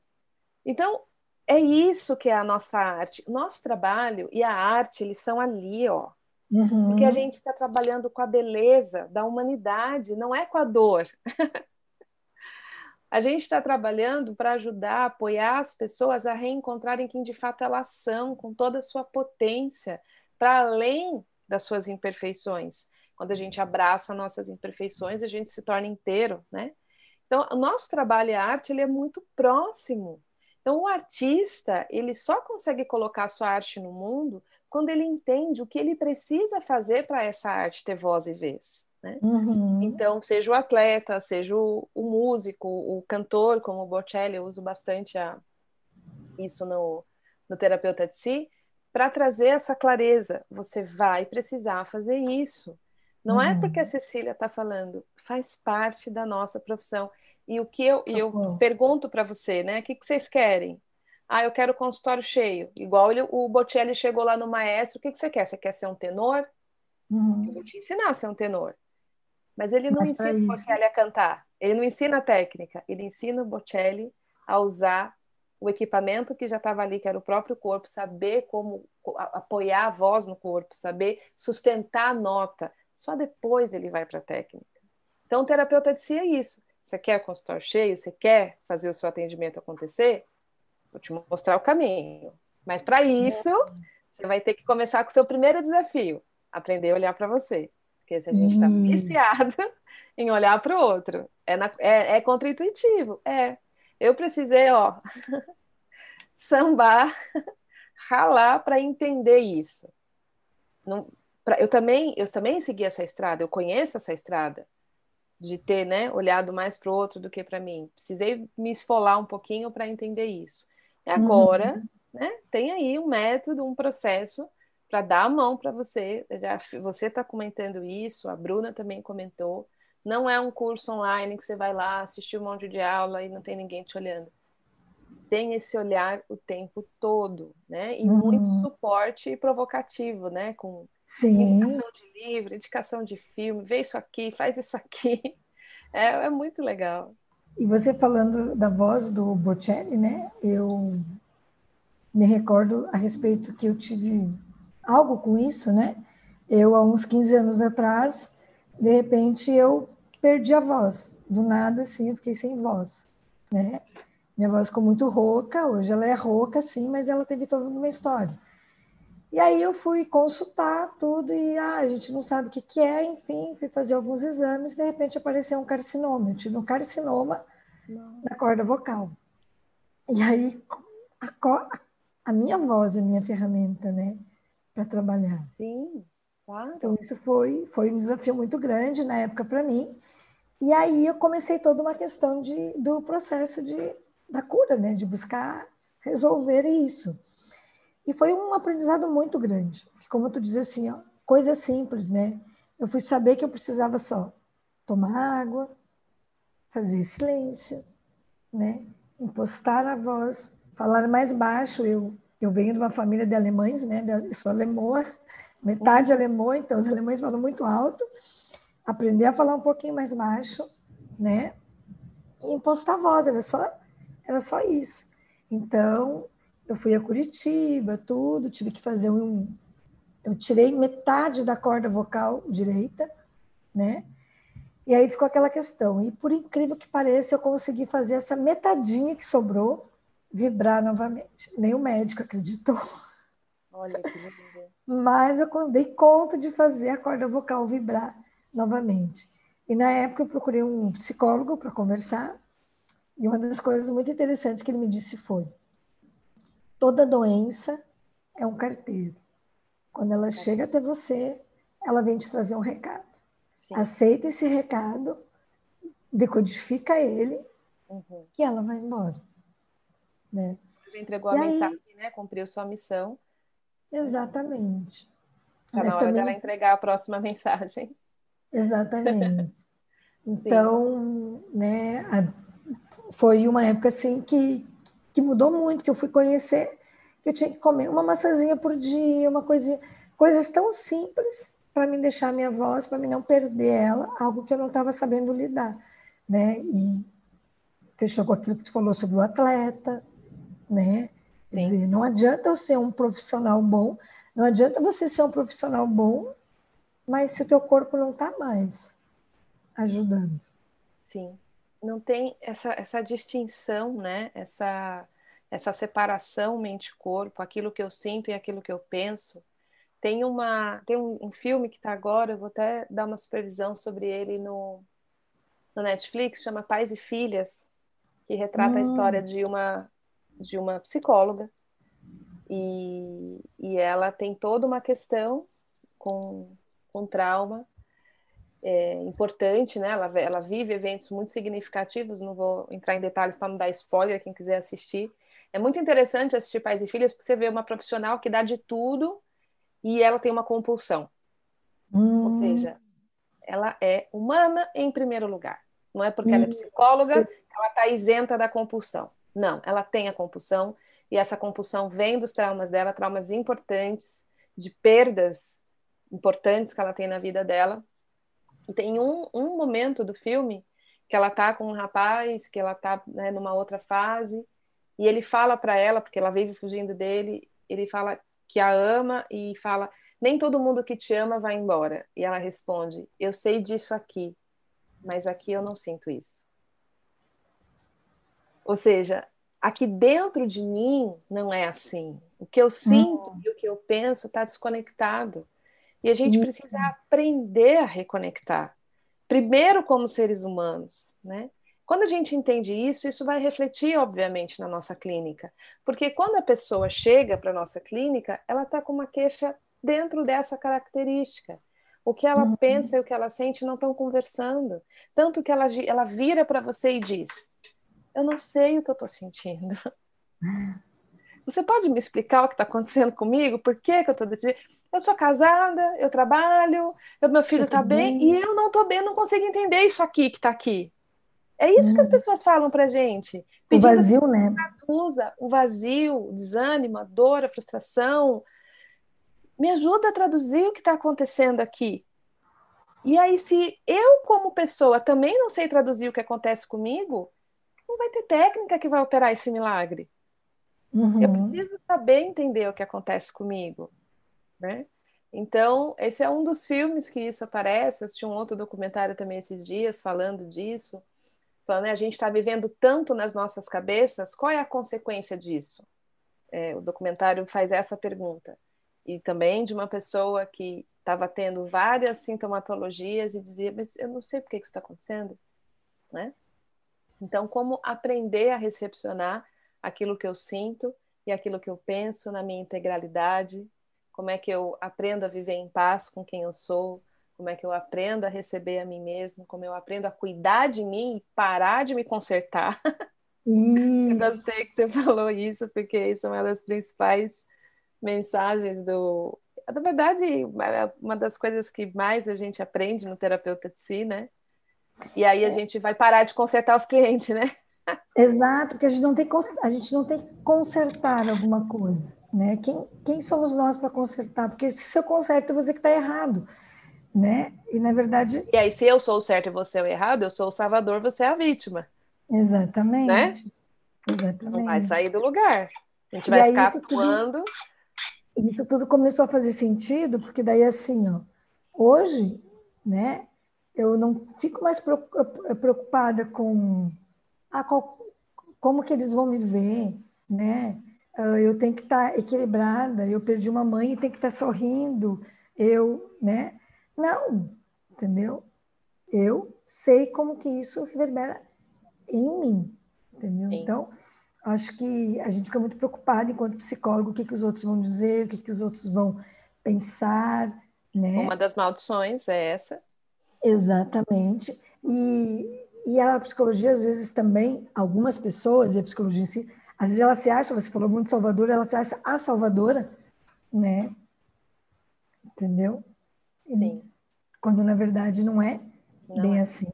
Então, é isso que é a nossa arte. Nosso trabalho e a arte, eles são ali, ó. Uhum. Porque a gente está trabalhando com a beleza da humanidade, não é com a dor. a gente está trabalhando para ajudar, apoiar as pessoas a reencontrarem quem de fato elas são, com toda a sua potência, para além das suas imperfeições. Quando a gente abraça nossas imperfeições, a gente se torna inteiro, né? Então, o nosso trabalho e a arte ele é muito próximo. Então, o artista ele só consegue colocar sua arte no mundo quando ele entende o que ele precisa fazer para essa arte ter voz e vez. Né? Uhum. Então, seja o atleta, seja o, o, músico, o cantor, como o Bocelli, eu uso bastante a, isso no, no terapeuta de si, para trazer essa clareza. Você vai precisar fazer isso. Não é porque a uhum. Cecília está falando, faz parte da nossa profissão. E o que eu, eu pergunto para você, né? O que, que vocês querem? Ah, eu quero consultório cheio. Igual ele, o Bocelli chegou lá no maestro, o que, que você quer? Você quer ser um tenor? Uhum. Eu vou te ensinar a ser um tenor. Mas ele não Mas ensina o Bocelli a cantar. Ele não ensina a técnica. Ele ensina o Bocelli a usar o equipamento que já estava ali, que era o próprio corpo, saber como apoiar a voz no corpo, saber sustentar a nota. Só depois ele vai para a técnica. Então, o terapeuta dizia isso. Você quer consultório cheio? Você quer fazer o seu atendimento acontecer? Vou te mostrar o caminho. Mas para isso, você vai ter que começar com o seu primeiro desafio: aprender a olhar para você. Porque se a gente está viciado em olhar para o outro, é, na, é, é contraintuitivo. É, eu precisei, ó, sambar, ralar para entender isso. Não, pra, eu também, eu também segui essa estrada, eu conheço essa estrada de ter, né, olhado mais para o outro do que para mim. Precisei me esfolar um pouquinho para entender isso. E agora, uhum. né, tem aí um método, um processo para dar a mão para você. Já você está comentando isso, a Bruna também comentou. Não é um curso online que você vai lá assistir um monte de aula e não tem ninguém te olhando. Tem esse olhar o tempo todo, né? E uhum. muito suporte provocativo, né? Com Sim. indicação de livro, indicação de filme, vê isso aqui, faz isso aqui. É, é muito legal.
E você falando da voz do Bocelli, né? Eu me recordo a respeito que eu tive algo com isso, né? Eu, há uns 15 anos atrás, de repente, eu perdi a voz. Do nada, assim, eu fiquei sem voz, né? Minha voz ficou muito rouca, hoje ela é rouca, sim, mas ela teve toda uma história. E aí eu fui consultar tudo e ah, a gente não sabe o que, que é, enfim, fui fazer alguns exames e de repente apareceu um carcinoma. Eu tive um carcinoma Nossa. na corda vocal. E aí a, a minha voz é a minha ferramenta, né, para trabalhar.
Sim, claro.
Então isso foi, foi um desafio muito grande na época para mim. E aí eu comecei toda uma questão de, do processo de, da cura, né? de buscar resolver isso. E foi um aprendizado muito grande. Como tu diz assim, ó, coisa simples, né? Eu fui saber que eu precisava só tomar água, fazer silêncio, né? impostar a voz falar mais baixo. Eu, eu venho de uma família de alemães, né? Eu sou alemã, metade alemã, então os alemães falam muito alto. Aprender a falar um pouquinho mais baixo, né? E impostar a voz, era só, era só isso. Então, eu fui a Curitiba, tudo, tive que fazer um. Eu tirei metade da corda vocal direita, né? E aí ficou aquela questão. E por incrível que pareça, eu consegui fazer essa metadinha que sobrou vibrar novamente. Nem o médico acreditou.
Olha que lindo.
Mas eu dei conta de fazer a corda vocal vibrar novamente. E na época eu procurei um psicólogo para conversar. E uma das coisas muito interessantes que ele me disse foi: toda doença é um carteiro. Quando ela chega até você, ela vem te trazer um recado. Sim. Aceita esse recado, decodifica ele uhum. e ela vai embora. Né?
Já entregou e a aí, mensagem, né? Cumpriu sua missão.
Exatamente.
Está na hora também... dela entregar a próxima mensagem.
Exatamente. Então, né, a, foi uma época assim que, que mudou muito, que eu fui conhecer que eu tinha que comer uma maçãzinha por dia, uma coisinha, coisas tão simples para me deixar minha voz, para me não perder ela, algo que eu não estava sabendo lidar, né? E fechou com aquilo que tu falou sobre o atleta, né? Sim. Quer dizer, não adianta eu ser um profissional bom, não adianta você ser um profissional bom, mas se o teu corpo não está mais ajudando.
Sim. Não tem essa, essa distinção, né? Essa, essa separação mente-corpo, aquilo que eu sinto e aquilo que eu penso, tem, uma, tem um, um filme que está agora, eu vou até dar uma supervisão sobre ele no, no Netflix, chama Pais e Filhas, que retrata hum. a história de uma, de uma psicóloga. E, e ela tem toda uma questão com, com trauma é, importante, né? Ela, ela vive eventos muito significativos, não vou entrar em detalhes para não dar spoiler, quem quiser assistir. É muito interessante assistir Pais e Filhas, porque você vê uma profissional que dá de tudo e ela tem uma compulsão. Hum. Ou seja, ela é humana em primeiro lugar. Não é porque hum. ela é psicóloga que ela está isenta da compulsão. Não, ela tem a compulsão e essa compulsão vem dos traumas dela, traumas importantes, de perdas importantes que ela tem na vida dela. E tem um, um momento do filme que ela tá com um rapaz, que ela tá né, numa outra fase, e ele fala para ela, porque ela vive fugindo dele, ele fala que a ama e fala: Nem todo mundo que te ama vai embora. E ela responde: Eu sei disso aqui, mas aqui eu não sinto isso. Ou seja, aqui dentro de mim não é assim. O que eu sinto hum. e o que eu penso está desconectado. E a gente precisa aprender a reconectar. Primeiro, como seres humanos, né? Quando a gente entende isso, isso vai refletir, obviamente, na nossa clínica. Porque quando a pessoa chega para a nossa clínica, ela está com uma queixa dentro dessa característica. O que ela uhum. pensa e o que ela sente não estão conversando. Tanto que ela, ela vira para você e diz: Eu não sei o que eu estou sentindo. Você pode me explicar o que está acontecendo comigo? Por que, que eu estou decidindo? Eu sou casada, eu trabalho, meu filho está bem, e eu não estou bem, eu não consigo entender isso aqui que está aqui. É isso hum. que as hum. pessoas falam pra gente.
O vazio, né?
Traduza o vazio, o desânimo, a dor, a frustração. Me ajuda a traduzir o que está acontecendo aqui. E aí, se eu, como pessoa, também não sei traduzir o que acontece comigo, não vai ter técnica que vai operar esse milagre. Uhum. Eu preciso saber entender o que acontece comigo, né? Então, esse é um dos filmes que isso aparece. Eu assisti um outro documentário também esses dias falando disso. Falando, né, a gente está vivendo tanto nas nossas cabeças, qual é a consequência disso? É, o documentário faz essa pergunta. E também de uma pessoa que estava tendo várias sintomatologias e dizia, mas eu não sei por que isso está acontecendo, né? Então, como aprender a recepcionar aquilo que eu sinto e aquilo que eu penso na minha integralidade? Como é que eu aprendo a viver em paz com quem eu sou? como é que eu aprendo a receber a mim mesmo, como eu aprendo a cuidar de mim e parar de me consertar. eu gostei que você falou isso, porque isso é uma das principais mensagens do. Na verdade, uma das coisas que mais a gente aprende no terapeuta de si, né? E aí a é. gente vai parar de consertar os clientes, né?
Exato, porque a gente não tem, a gente não tem que consertar alguma coisa, né? Quem, quem somos nós para consertar? Porque se eu conserto, você que está errado, né? E na verdade.
E aí, se eu sou o certo e você é o errado, eu sou o salvador, você é a vítima.
Exatamente.
Né?
Exatamente.
Não vai sair do lugar. A gente vai
aí,
ficar
isso
atuando.
Tudo, isso tudo começou a fazer sentido, porque daí assim, ó, hoje, né, eu não fico mais preocupada com ah, qual, como que eles vão me ver, né? Ah, eu tenho que estar tá equilibrada, eu perdi uma mãe e tenho que estar tá sorrindo, eu, né? Não, entendeu? Eu sei como que isso reverbera em mim, entendeu? Sim. Então, acho que a gente fica muito preocupado enquanto psicólogo, o que, que os outros vão dizer, o que, que os outros vão pensar, né?
Uma das maldições é essa.
Exatamente. E, e a psicologia, às vezes, também, algumas pessoas, e a psicologia em si, às vezes ela se acha, você falou muito salvadora, ela se acha a salvadora, né? Entendeu?
Sim.
Quando, na verdade, não é não bem
é.
assim.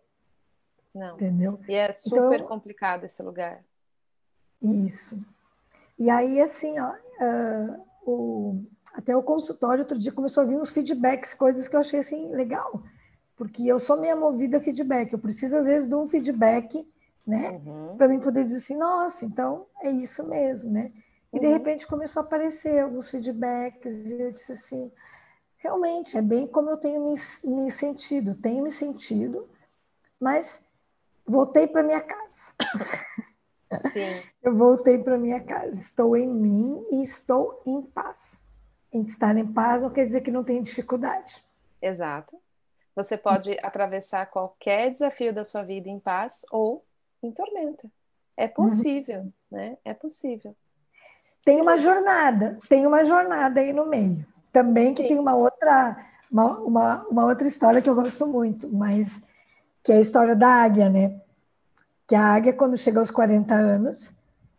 Não.
Entendeu?
E é super então, complicado esse lugar.
Isso. E aí, assim, ó, uh, o, até o consultório outro dia começou a vir uns feedbacks, coisas que eu achei assim legal, porque eu sou meio movida a feedback, eu preciso às vezes de um feedback, né, uhum. para mim poder dizer assim, nossa, então é isso mesmo, né? E uhum. de repente começou a aparecer alguns feedbacks e eu disse assim, realmente é bem como eu tenho me, me sentido, tenho me sentido, mas voltei para minha casa.
Sim.
Eu voltei para minha casa, estou em mim e estou em paz. Em estar em paz não quer dizer que não tem dificuldade.
Exato. Você pode atravessar qualquer desafio da sua vida em paz ou em tormenta. É uhum. possível, uhum. né? É possível.
Tem uma jornada, tem uma jornada aí no meio. Também que Sim. tem uma outra, uma, uma, uma outra história que eu gosto muito, mas que é a história da águia, né? que a águia, quando chega aos 40 anos,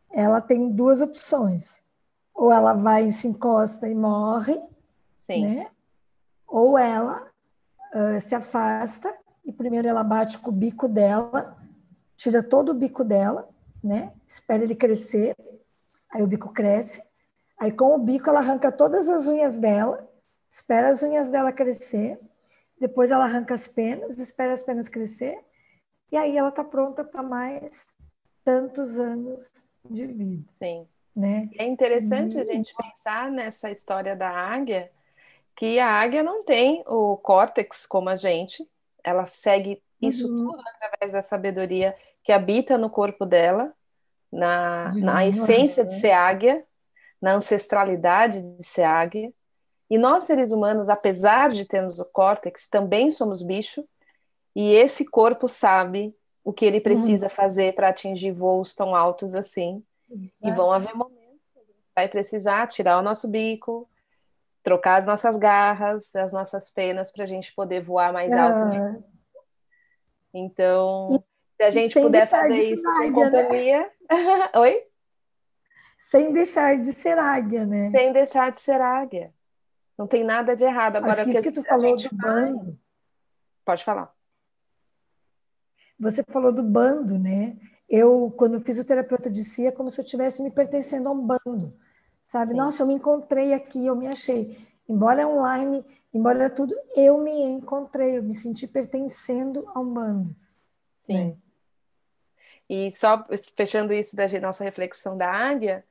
ela tem duas opções. Ou ela vai se encosta e morre,
Sim.
né? Ou ela uh, se afasta e primeiro ela bate com o bico dela, tira todo o bico dela, né? Espera ele crescer, aí o bico cresce, aí com o bico ela arranca todas as unhas dela, espera as unhas dela crescer, depois ela arranca as penas, espera as penas crescer, e aí ela está pronta para mais tantos anos de vida.
Sim.
Né?
É interessante e... a gente pensar nessa história da águia, que a águia não tem o córtex como a gente, ela segue isso uhum. tudo através da sabedoria que habita no corpo dela, na, na essência de ser águia, na ancestralidade de ser águia. E nós, seres humanos, apesar de termos o córtex, também somos bicho, e esse corpo sabe o que ele precisa uhum. fazer para atingir voos tão altos assim. Exato. E vão haver momentos que vai precisar tirar o nosso bico, trocar as nossas garras, as nossas penas para a gente poder voar mais alto. Uhum. Então, se a gente puder fazer isso com né? companhia. Né? Oi?
Sem deixar de ser águia, né?
Sem deixar de ser águia. Não tem nada de errado. Agora,
Acho que isso que tu falou do bando.
Pode falar.
Você falou do bando, né? Eu, quando fiz o terapeuta de si, é como se eu estivesse me pertencendo a um bando, sabe? Sim. Nossa, eu me encontrei aqui, eu me achei. Embora online, embora tudo, eu me encontrei, eu me senti pertencendo a um bando.
Sim. Né? E só fechando isso da nossa reflexão da águia,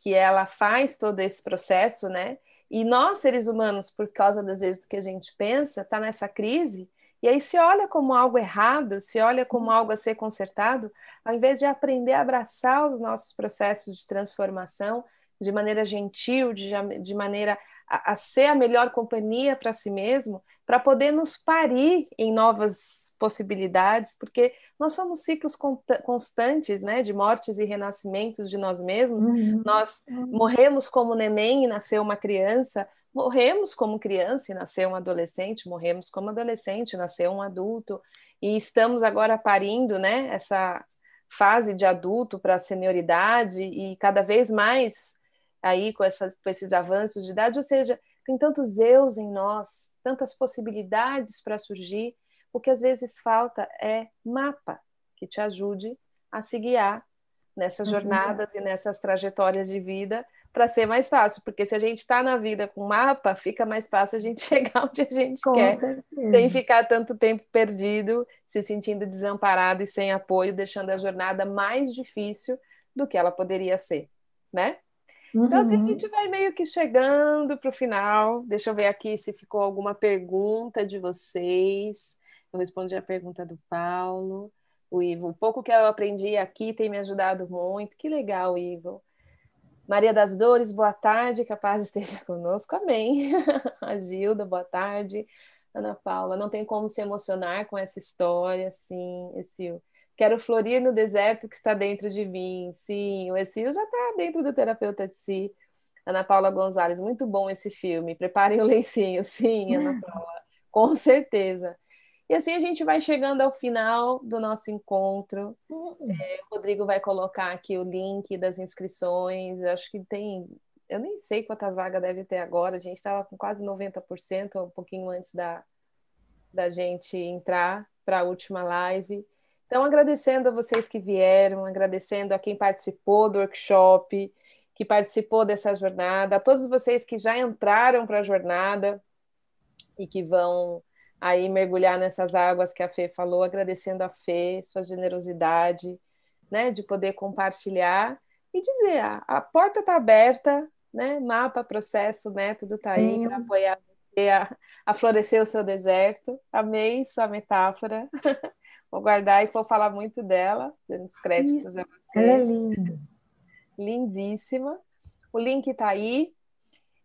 que ela faz todo esse processo, né? E nós, seres humanos, por causa das vezes que a gente pensa, está nessa crise, e aí se olha como algo errado, se olha como algo a ser consertado, ao invés de aprender a abraçar os nossos processos de transformação de maneira gentil, de, de maneira a, a ser a melhor companhia para si mesmo, para poder nos parir em novas possibilidades, porque nós somos ciclos constantes, né, de mortes e renascimentos de nós mesmos. Uhum. Nós uhum. morremos como neném e nasceu uma criança, morremos como criança e nasceu um adolescente, morremos como adolescente, nasceu um adulto, e estamos agora parindo, né, essa fase de adulto para a senioridade e cada vez mais aí com, essas, com esses avanços de idade, ou seja, tem tantos eus em nós, tantas possibilidades para surgir, o que às vezes falta é mapa que te ajude a se guiar nessas jornadas e nessas trajetórias de vida para ser mais fácil, porque se a gente está na vida com mapa, fica mais fácil a gente chegar onde a gente
com
quer,
certeza.
sem ficar tanto tempo perdido, se sentindo desamparado e sem apoio, deixando a jornada mais difícil do que ela poderia ser, né? Uhum. Então, assim, a gente vai meio que chegando para o final. Deixa eu ver aqui se ficou alguma pergunta de vocês. Eu respondi a pergunta do Paulo. O Ivo, o pouco que eu aprendi aqui tem me ajudado muito. Que legal, Ivo. Maria das Dores, boa tarde, que a paz esteja conosco, amém. A Gilda, boa tarde. Ana Paula, não tem como se emocionar com essa história, sim, esse Quero florir no deserto que está dentro de mim. Sim, o Exil já está dentro do terapeuta de si. Ana Paula Gonzalez, muito bom esse filme. Preparem o lencinho. Sim, Ana Paula, com certeza. E assim a gente vai chegando ao final do nosso encontro. É, o Rodrigo vai colocar aqui o link das inscrições. Eu acho que tem. Eu nem sei quantas vagas deve ter agora. A gente estava com quase 90%, um pouquinho antes da, da gente entrar para a última live. Então, agradecendo a vocês que vieram, agradecendo a quem participou do workshop, que participou dessa jornada, a todos vocês que já entraram para a jornada e que vão aí mergulhar nessas águas que a Fê falou, agradecendo a Fê, sua generosidade, né, de poder compartilhar e dizer, a, a porta está aberta, né, mapa, processo, método está aí para apoiar você a, a florescer o seu deserto. Amei sua metáfora. Vou guardar e vou falar muito dela, dando os créditos Isso. a você.
Ela é linda.
Lindíssima. O link está aí.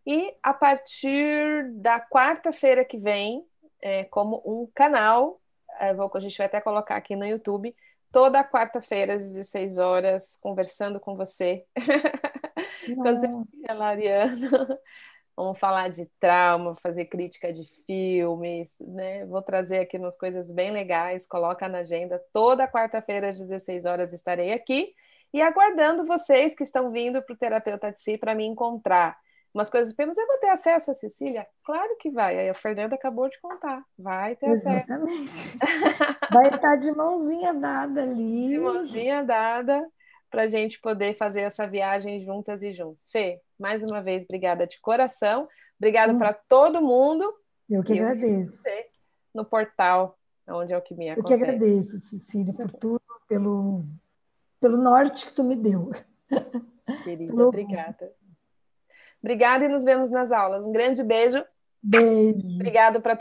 E a partir da quarta-feira que vem, é, como um canal, é, vou, a gente vai até colocar aqui no YouTube, toda quarta-feira às 16 horas, conversando com você. com a Lariana. Vamos falar de trauma, fazer crítica de filmes, né? Vou trazer aqui umas coisas bem legais, coloca na agenda. Toda quarta-feira às 16 horas estarei aqui e aguardando vocês que estão vindo para o Terapeuta de Si para me encontrar. Umas coisas, mas eu vou ter acesso a Cecília? Claro que vai. Aí a Fernanda acabou de contar. Vai ter
Exatamente. acesso. Vai estar de mãozinha dada ali.
De mãozinha dada para a gente poder fazer essa viagem juntas e juntos. Fê, mais uma vez, obrigada de coração. Obrigada hum. para todo mundo.
Eu que agradeço.
no portal, onde é o que me acontece.
Eu que agradeço, Cecília, por tudo, pelo, pelo norte que tu me deu.
Querida, pelo... obrigada. Obrigada e nos vemos nas aulas. Um grande beijo.
Beijo.
Obrigada para